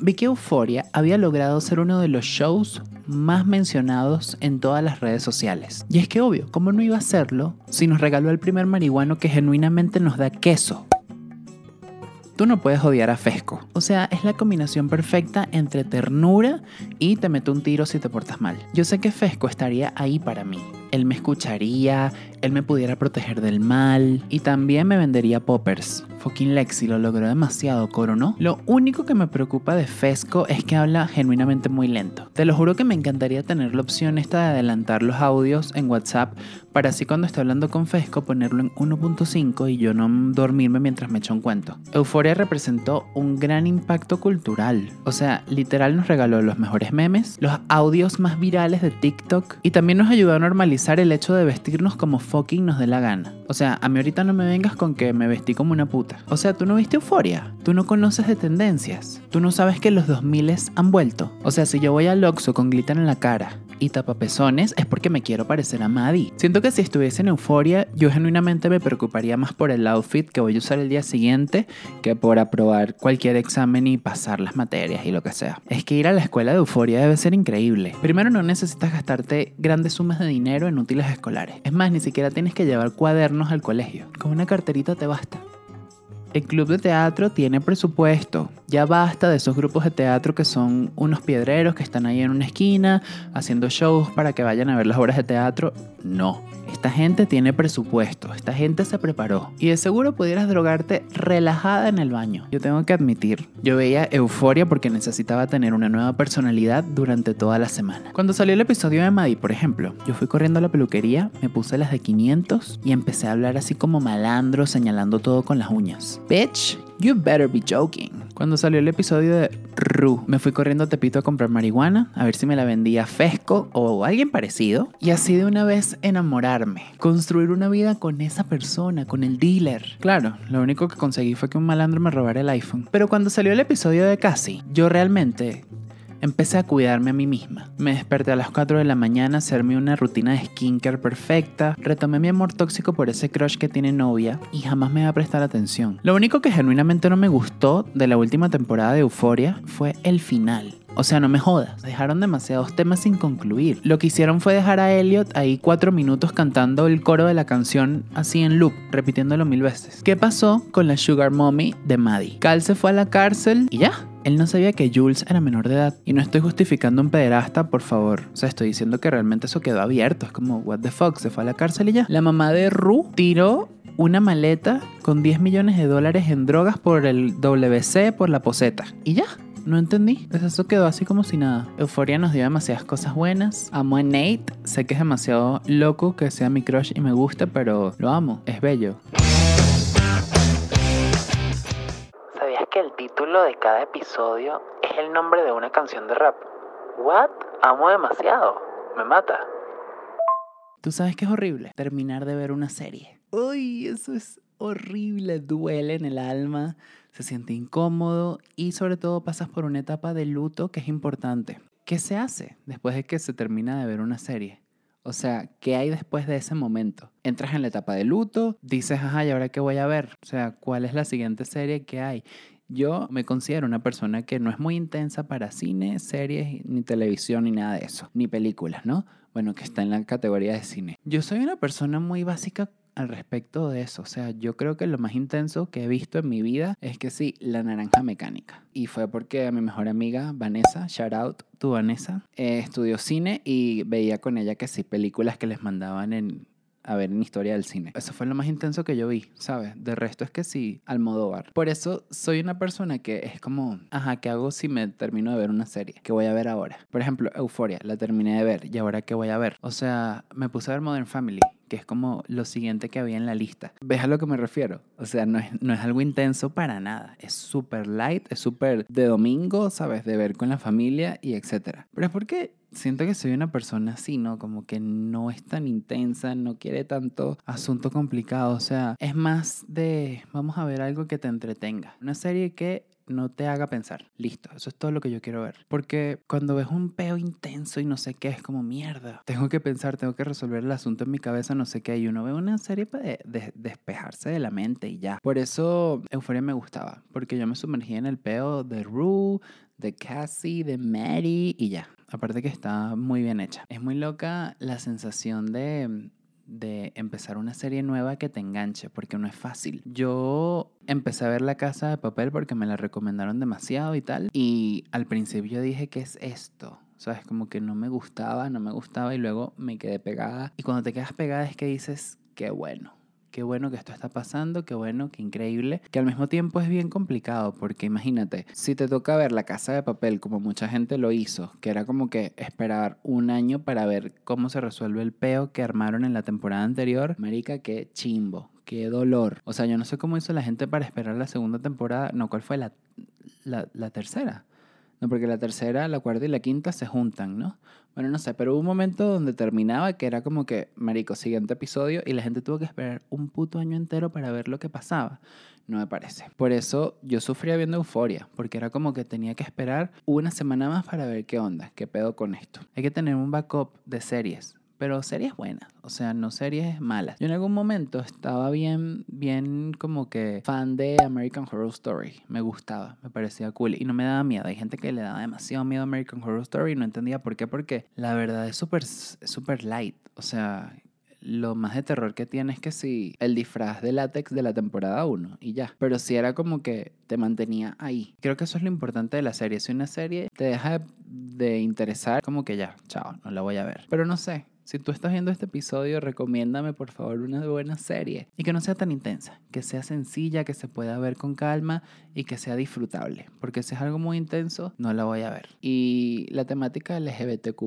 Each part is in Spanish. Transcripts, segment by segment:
vi que Euforia había logrado ser uno de los shows más mencionados en todas las redes sociales. Y es que obvio, ¿cómo no iba a serlo si nos regaló el primer marihuano que genuinamente nos da queso? Tú no puedes odiar a Fesco. O sea, es la combinación perfecta entre ternura y te meto un tiro si te portas mal. Yo sé que Fesco estaría ahí para mí. Él me escucharía, él me pudiera proteger del mal y también me vendería poppers. Fucking Lexi lo logró demasiado, coro, ¿no? Lo único que me preocupa de Fesco es que habla genuinamente muy lento. Te lo juro que me encantaría tener la opción esta de adelantar los audios en WhatsApp para así cuando esté hablando con Fesco ponerlo en 1.5 y yo no dormirme mientras me echo un cuento. Euforia representó un gran impacto cultural. O sea, literal nos regaló los mejores memes, los audios más virales de TikTok y también nos ayudó a normalizar el hecho de vestirnos como fucking nos dé la gana. O sea, a mí ahorita no me vengas con que me vestí como una puta. O sea, tú no viste euforia. Tú no conoces de tendencias. Tú no sabes que los 2000 han vuelto. O sea, si yo voy al Oxxo con glitter en la cara y tapapezones es porque me quiero parecer a Maddie. Siento que si estuviese en euforia, yo genuinamente me preocuparía más por el outfit que voy a usar el día siguiente que por aprobar cualquier examen y pasar las materias y lo que sea. Es que ir a la escuela de euforia debe ser increíble. Primero no necesitas gastarte grandes sumas de dinero en útiles escolares. Es más, ni siquiera tienes que llevar cuadernos al colegio. Con una carterita te basta. El club de teatro tiene presupuesto. Ya basta de esos grupos de teatro que son unos piedreros que están ahí en una esquina haciendo shows para que vayan a ver las obras de teatro. No. Esta gente tiene presupuesto, esta gente se preparó. Y de seguro pudieras drogarte relajada en el baño. Yo tengo que admitir, yo veía euforia porque necesitaba tener una nueva personalidad durante toda la semana. Cuando salió el episodio de Maddie, por ejemplo, yo fui corriendo a la peluquería, me puse las de 500 y empecé a hablar así como malandro, señalando todo con las uñas. Bitch, you better be joking. Cuando salió el episodio de Ru, me fui corriendo a Tepito a comprar marihuana, a ver si me la vendía Fesco o alguien parecido, y así de una vez enamorarme, construir una vida con esa persona, con el dealer. Claro, lo único que conseguí fue que un malandro me robara el iPhone. Pero cuando salió el episodio de Cassie, yo realmente Empecé a cuidarme a mí misma. Me desperté a las 4 de la mañana a hacerme una rutina de skincare perfecta, retomé mi amor tóxico por ese crush que tiene novia y jamás me va a prestar atención. Lo único que genuinamente no me gustó de la última temporada de Euforia fue el final. O sea, no me jodas, dejaron demasiados temas sin concluir. Lo que hicieron fue dejar a Elliot ahí cuatro minutos cantando el coro de la canción así en loop, repitiéndolo mil veces. ¿Qué pasó con la Sugar Mommy de Maddie? Cal se fue a la cárcel y ya, él no sabía que Jules era menor de edad. Y no estoy justificando un pederasta, por favor. O sea, estoy diciendo que realmente eso quedó abierto. Es como, what the fuck, se fue a la cárcel y ya. La mamá de Ru tiró una maleta con 10 millones de dólares en drogas por el WC, por la poseta. Y ya. No entendí. Pues eso quedó así como si nada. Euforia nos dio demasiadas cosas buenas. Amo a Nate. Sé que es demasiado loco que sea mi crush y me gusta, pero lo amo. Es bello. ¿Sabías que el título de cada episodio es el nombre de una canción de rap? ¿What? Amo demasiado. Me mata. ¿Tú sabes que es horrible? Terminar de ver una serie. Uy, eso es horrible. Duele en el alma, se siente incómodo y sobre todo pasas por una etapa de luto que es importante. ¿Qué se hace después de que se termina de ver una serie? O sea, ¿qué hay después de ese momento? Entras en la etapa de luto, dices, ajá, ¿y ahora qué voy a ver? O sea, ¿cuál es la siguiente serie que hay? Yo me considero una persona que no es muy intensa para cine, series, ni televisión, ni nada de eso, ni películas, ¿no? Bueno, que está en la categoría de cine. Yo soy una persona muy básica al respecto de eso. O sea, yo creo que lo más intenso que he visto en mi vida es que sí, la naranja mecánica. Y fue porque a mi mejor amiga Vanessa, shout out tu Vanessa, eh, estudió cine y veía con ella que sí, películas que les mandaban a ver en historia del cine. Eso fue lo más intenso que yo vi, ¿sabes? De resto es que sí, Almodóvar. Por eso soy una persona que es como, ajá, ¿qué hago si me termino de ver una serie? ¿Qué voy a ver ahora? Por ejemplo, Euforia, la terminé de ver y ahora ¿qué voy a ver? O sea, me puse a ver Modern Family que es como lo siguiente que había en la lista. ¿Ves a lo que me refiero? O sea, no es, no es algo intenso para nada. Es súper light, es súper de domingo, ¿sabes? De ver con la familia y etcétera. Pero es porque siento que soy una persona así, ¿no? Como que no es tan intensa, no quiere tanto asunto complicado. O sea, es más de, vamos a ver algo que te entretenga. Una serie que no te haga pensar. Listo, eso es todo lo que yo quiero ver. Porque cuando ves un peo intenso y no sé qué, es como mierda. Tengo que pensar, tengo que resolver el asunto en mi cabeza, no sé qué. Y uno ve una serie para despejarse de la mente y ya. Por eso Euforia me gustaba. Porque yo me sumergí en el peo de Rue, de Cassie, de Mary y ya. Aparte que está muy bien hecha. Es muy loca la sensación de de empezar una serie nueva que te enganche, porque no es fácil. Yo empecé a ver La Casa de Papel porque me la recomendaron demasiado y tal, y al principio dije, ¿qué es esto? ¿Sabes? Como que no me gustaba, no me gustaba y luego me quedé pegada. Y cuando te quedas pegada es que dices, qué bueno qué bueno que esto está pasando, qué bueno, qué increíble, que al mismo tiempo es bien complicado, porque imagínate, si te toca ver la casa de papel como mucha gente lo hizo, que era como que esperar un año para ver cómo se resuelve el peo que armaron en la temporada anterior, marica, qué chimbo, qué dolor. O sea, yo no sé cómo hizo la gente para esperar la segunda temporada, no, ¿cuál fue la, la, la tercera? No, porque la tercera, la cuarta y la quinta se juntan, ¿no? Bueno, no sé, pero hubo un momento donde terminaba que era como que, marico, siguiente episodio y la gente tuvo que esperar un puto año entero para ver lo que pasaba. No me parece. Por eso yo sufría viendo euforia, porque era como que tenía que esperar una semana más para ver qué onda, qué pedo con esto. Hay que tener un backup de series pero series buenas, o sea, no series malas. Yo en algún momento estaba bien, bien como que fan de American Horror Story, me gustaba, me parecía cool y no me daba miedo. Hay gente que le daba demasiado miedo a American Horror Story y no entendía por qué, porque la verdad es súper super light, o sea, lo más de terror que tiene es que si el disfraz de látex de la temporada 1 y ya. Pero si era como que te mantenía ahí. Creo que eso es lo importante de la serie. Si una serie te deja de interesar, como que ya, chao, no la voy a ver. Pero no sé, si tú estás viendo este episodio, recomiéndame por favor una buena serie y que no sea tan intensa, que sea sencilla, que se pueda ver con calma y que sea disfrutable, porque si es algo muy intenso, no la voy a ver. Y la temática LGBTQ+,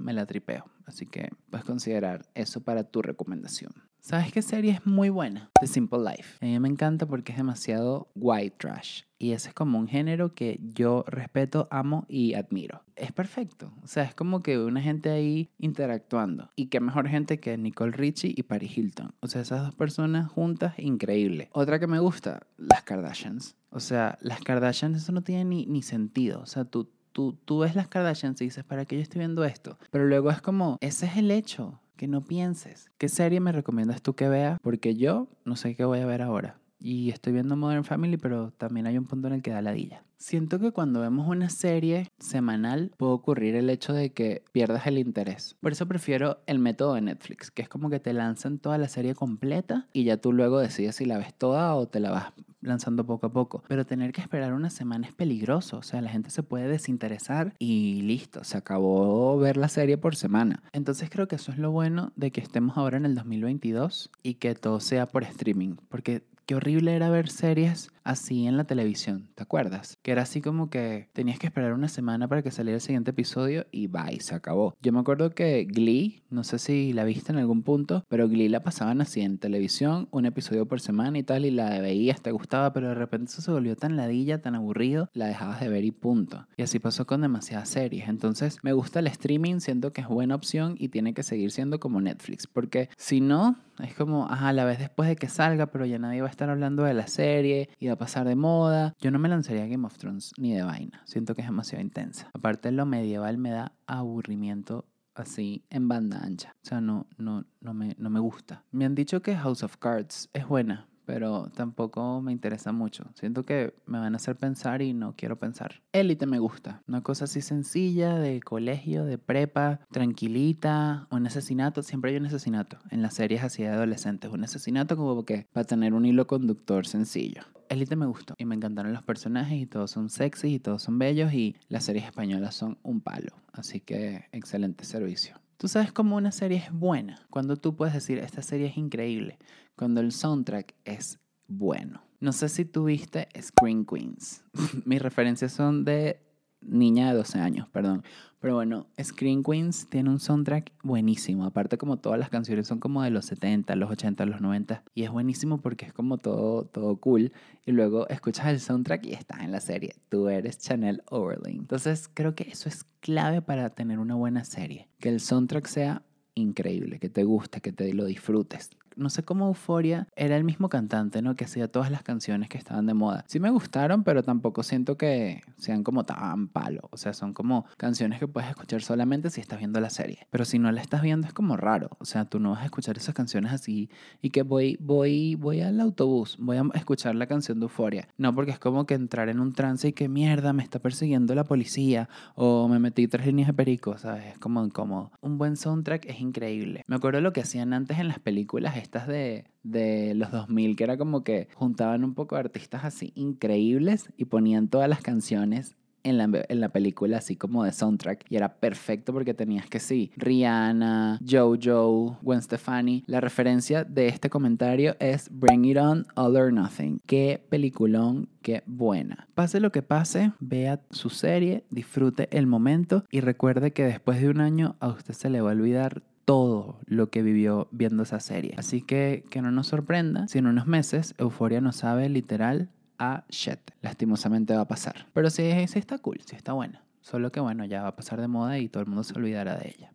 me la tripeo, así que puedes considerar eso para tu recomendación. ¿Sabes qué serie es muy buena? The Simple Life. A mí me encanta porque es demasiado white trash. Y ese es como un género que yo respeto, amo y admiro. Es perfecto. O sea, es como que una gente ahí interactuando. Y qué mejor gente que Nicole Richie y Paris Hilton. O sea, esas dos personas juntas, increíble. Otra que me gusta, las Kardashians. O sea, las Kardashians, eso no tiene ni, ni sentido. O sea, tú, tú, tú ves las Kardashians y dices, ¿para qué yo estoy viendo esto? Pero luego es como, ese es el hecho que no pienses. ¿Qué serie me recomiendas tú que vea? Porque yo no sé qué voy a ver ahora. Y estoy viendo Modern Family, pero también hay un punto en el que da ladilla. Siento que cuando vemos una serie semanal puede ocurrir el hecho de que pierdas el interés. Por eso prefiero el método de Netflix, que es como que te lanzan toda la serie completa y ya tú luego decides si la ves toda o te la vas lanzando poco a poco. Pero tener que esperar una semana es peligroso. O sea, la gente se puede desinteresar y listo, se acabó ver la serie por semana. Entonces creo que eso es lo bueno de que estemos ahora en el 2022 y que todo sea por streaming. Porque qué horrible era ver series así en la televisión, ¿te acuerdas? Que era así como que tenías que esperar una semana para que saliera el siguiente episodio y bye, se acabó. Yo me acuerdo que Glee, no sé si la viste en algún punto, pero Glee la pasaban así en televisión, un episodio por semana y tal, y la veías, te gustaba, pero de repente eso se volvió tan ladilla, tan aburrido, la dejabas de ver y punto. Y así pasó con demasiadas series. Entonces me gusta el streaming, siento que es buena opción y tiene que seguir siendo como Netflix, porque si no, es como, ajá, la vez después de que salga, pero ya nadie va a estar hablando de la serie y a pasar de moda. Yo no me lanzaría Game of Thrones ni de vaina. Siento que es demasiado intensa. Aparte, lo medieval me da aburrimiento así en banda ancha. O sea, no, no, no, me, no me gusta. Me han dicho que House of Cards es buena, pero tampoco me interesa mucho. Siento que me van a hacer pensar y no quiero pensar. Élite me gusta. Una cosa así sencilla, de colegio, de prepa, tranquilita. Un asesinato, siempre hay un asesinato. En las series así de adolescentes. Un asesinato como que para tener un hilo conductor sencillo. Élite me gustó y me encantaron los personajes y todos son sexy y todos son bellos y las series españolas son un palo. Así que excelente servicio. Tú sabes cómo una serie es buena, cuando tú puedes decir, esta serie es increíble, cuando el soundtrack es bueno. No sé si tuviste Screen Queens. Mis referencias son de niña de 12 años, perdón. Pero bueno, Screen Queens tiene un soundtrack buenísimo. Aparte como todas las canciones son como de los 70, los 80, los 90. Y es buenísimo porque es como todo, todo cool. Y luego escuchas el soundtrack y estás en la serie. Tú eres Chanel Overling. Entonces creo que eso es clave para tener una buena serie. Que el soundtrack sea increíble, que te guste, que te lo disfrutes. No sé cómo Euforia era el mismo cantante, ¿no? Que hacía todas las canciones que estaban de moda. Sí me gustaron, pero tampoco siento que sean como tan palo. O sea, son como canciones que puedes escuchar solamente si estás viendo la serie. Pero si no la estás viendo es como raro. O sea, tú no vas a escuchar esas canciones así y que voy, voy, voy al autobús, voy a escuchar la canción de Euforia. No, porque es como que entrar en un trance y que mierda, me está persiguiendo la policía o me metí tres líneas de perico, ¿sabes? Es como incómodo. Un buen soundtrack es increíble. Me acuerdo lo que hacían antes en las películas estas de, de los 2000, que era como que juntaban un poco artistas así increíbles y ponían todas las canciones en la, en la, película así como de soundtrack y era perfecto porque tenías que sí, Rihanna, Jojo, Gwen Stefani. La referencia de este comentario es Bring It On, All or Nothing. Qué peliculón, qué buena. Pase lo que pase, vea su serie, disfrute el momento y recuerde que después de un año a usted se le va a olvidar todo lo que vivió viendo esa serie. Así que que no nos sorprenda si en unos meses Euforia no sabe literal a shit. Lastimosamente va a pasar. Pero sí, sí está cool, sí está buena. Solo que bueno, ya va a pasar de moda y todo el mundo se olvidará de ella.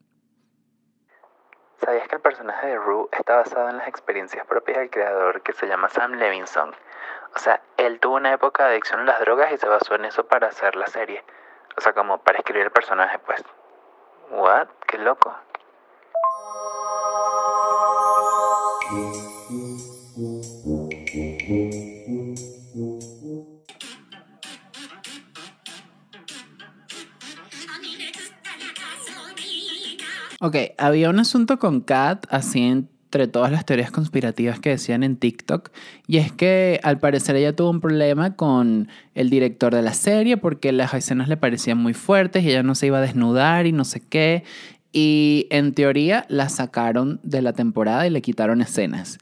¿Sabías que el personaje de Rue está basado en las experiencias propias del creador que se llama Sam Levinson? O sea, él tuvo una época de adicción a las drogas y se basó en eso para hacer la serie. O sea, como para escribir el personaje, pues. ¿What? ¡Qué loco! Ok, había un asunto con Kat, así entre todas las teorías conspirativas que decían en TikTok, y es que al parecer ella tuvo un problema con el director de la serie porque las escenas le parecían muy fuertes y ella no se iba a desnudar y no sé qué, y en teoría la sacaron de la temporada y le quitaron escenas.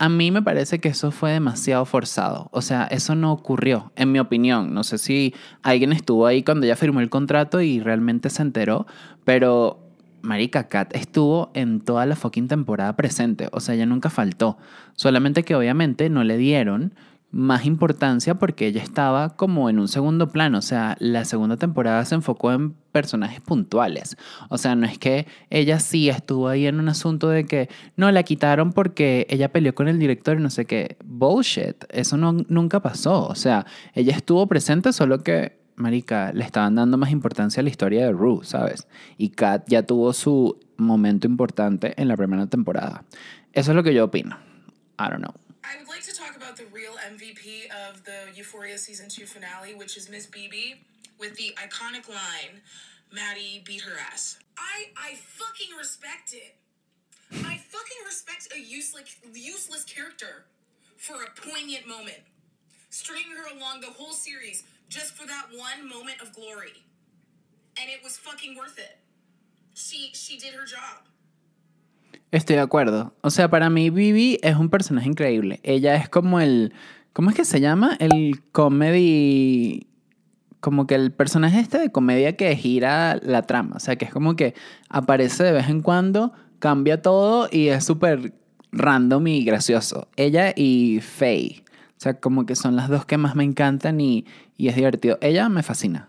A mí me parece que eso fue demasiado forzado. O sea, eso no ocurrió, en mi opinión. No sé si alguien estuvo ahí cuando ella firmó el contrato y realmente se enteró, pero Marica Kat estuvo en toda la fucking temporada presente, o sea, ella nunca faltó. Solamente que obviamente no le dieron más importancia porque ella estaba como en un segundo plano, o sea, la segunda temporada se enfocó en personajes puntuales. O sea, no es que ella sí estuvo ahí en un asunto de que no la quitaron porque ella peleó con el director y no sé qué. Bullshit, eso no, nunca pasó. O sea, ella estuvo presente, solo que marica, le estaban dando más importancia a la historia de Rue, ¿sabes? Y Kat ya tuvo su momento importante en la primera temporada. Eso es lo que yo opino. I don't know. I would like to talk about the real MVP of the Euphoria season 2 finale, which is Miss BB with the iconic line, Maddie beat her ass. I I fucking respect it. I fucking respect a useless useless character for a poignant moment. Stringing her along the whole series just for that one moment of glory. And it was fucking worth it. She, she did her job. Estoy de acuerdo. O sea, para mí Vivi es un personaje increíble. Ella es como el... ¿Cómo es que se llama? El comedy... Como que el personaje este de comedia que gira la trama. O sea, que es como que aparece de vez en cuando, cambia todo y es súper random y gracioso. Ella y Faye. O sea, como que son las dos que más me encantan y, y es divertido. Ella me fascina.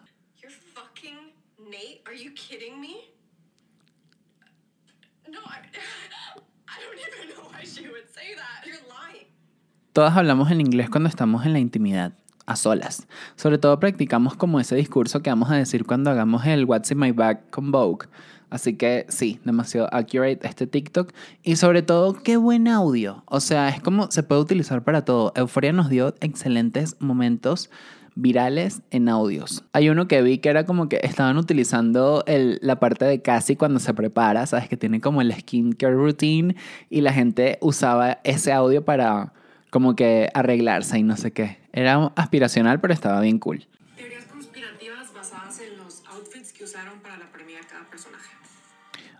Todas hablamos en inglés cuando estamos en la intimidad, a solas. Sobre todo practicamos como ese discurso que vamos a decir cuando hagamos el What's in my bag con Vogue. Así que sí, demasiado accurate este TikTok. Y sobre todo, qué buen audio. O sea, es como se puede utilizar para todo. Euforia nos dio excelentes momentos virales en audios. Hay uno que vi que era como que estaban utilizando el, la parte de Cassie cuando se prepara, sabes que tiene como el skincare routine y la gente usaba ese audio para como que arreglarse y no sé qué. Era aspiracional, pero estaba bien cool. Teorías conspirativas basadas en los outfits que usaron para la premia de cada personaje.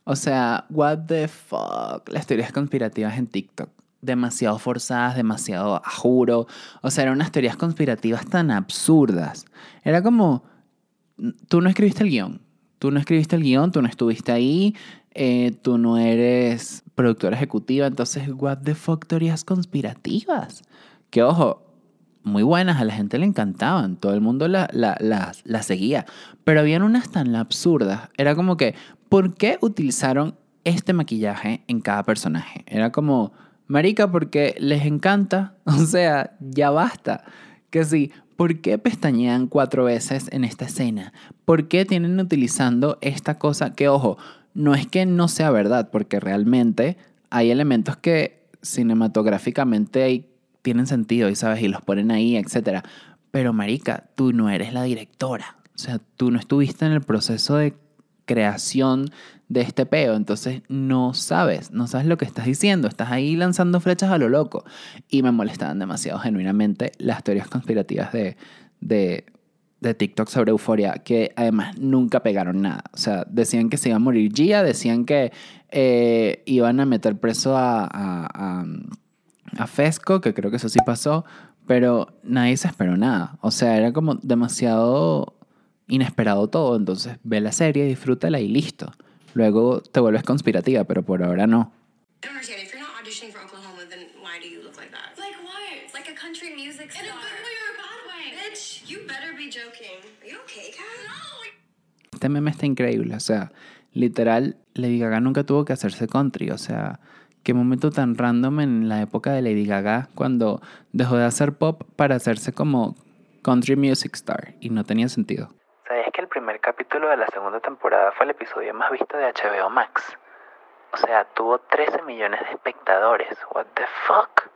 O sea, what the fuck. Las teorías conspirativas en TikTok. Demasiado forzadas, demasiado a. O sea, eran unas teorías conspirativas tan absurdas. Era como, tú no escribiste el guion. Tú no escribiste el guion, tú no estuviste ahí, eh, tú no eres productora ejecutiva, entonces, what the fuck teorías conspirativas. Que ojo, muy buenas, a la gente le encantaban, todo el mundo las la, seguía, pero habían unas tan absurdas. Era como que, ¿por qué utilizaron este maquillaje en cada personaje? Era como, Marica, porque les encanta. O sea, ya basta. Que sí, ¿por qué pestañean cuatro veces en esta escena? ¿Por qué tienen utilizando esta cosa que, ojo, no es que no sea verdad, porque realmente hay elementos que cinematográficamente tienen sentido y sabes, y los ponen ahí, etcétera. Pero marica, tú no eres la directora. O sea, tú no estuviste en el proceso de creación de este peo, entonces no sabes, no sabes lo que estás diciendo, estás ahí lanzando flechas a lo loco. Y me molestaban demasiado genuinamente las teorías conspirativas de, de, de TikTok sobre euforia, que además nunca pegaron nada. O sea, decían que se iba a morir Gia, decían que eh, iban a meter preso a, a, a, a Fesco, que creo que eso sí pasó, pero nadie se esperó nada. O sea, era como demasiado inesperado todo. Entonces ve la serie, disfrútala y listo. Luego te vuelves conspirativa, pero por ahora no. I don't understand. If you're not auditioning for Oklahoma, then why do you look like that? Like what? Like a country music star. In a good way or a bad way? Bitch, you better be joking. Are you okay, Kat? No. Este meme está increíble. O sea, literal, Lady Gaga nunca tuvo que hacerse country. O sea, qué momento tan random en la época de Lady Gaga cuando dejó de hacer pop para hacerse como country music star. Y no tenía sentido el primer capítulo de la segunda temporada fue el episodio más visto de HBO Max. O sea, tuvo 13 millones de espectadores. What the fuck?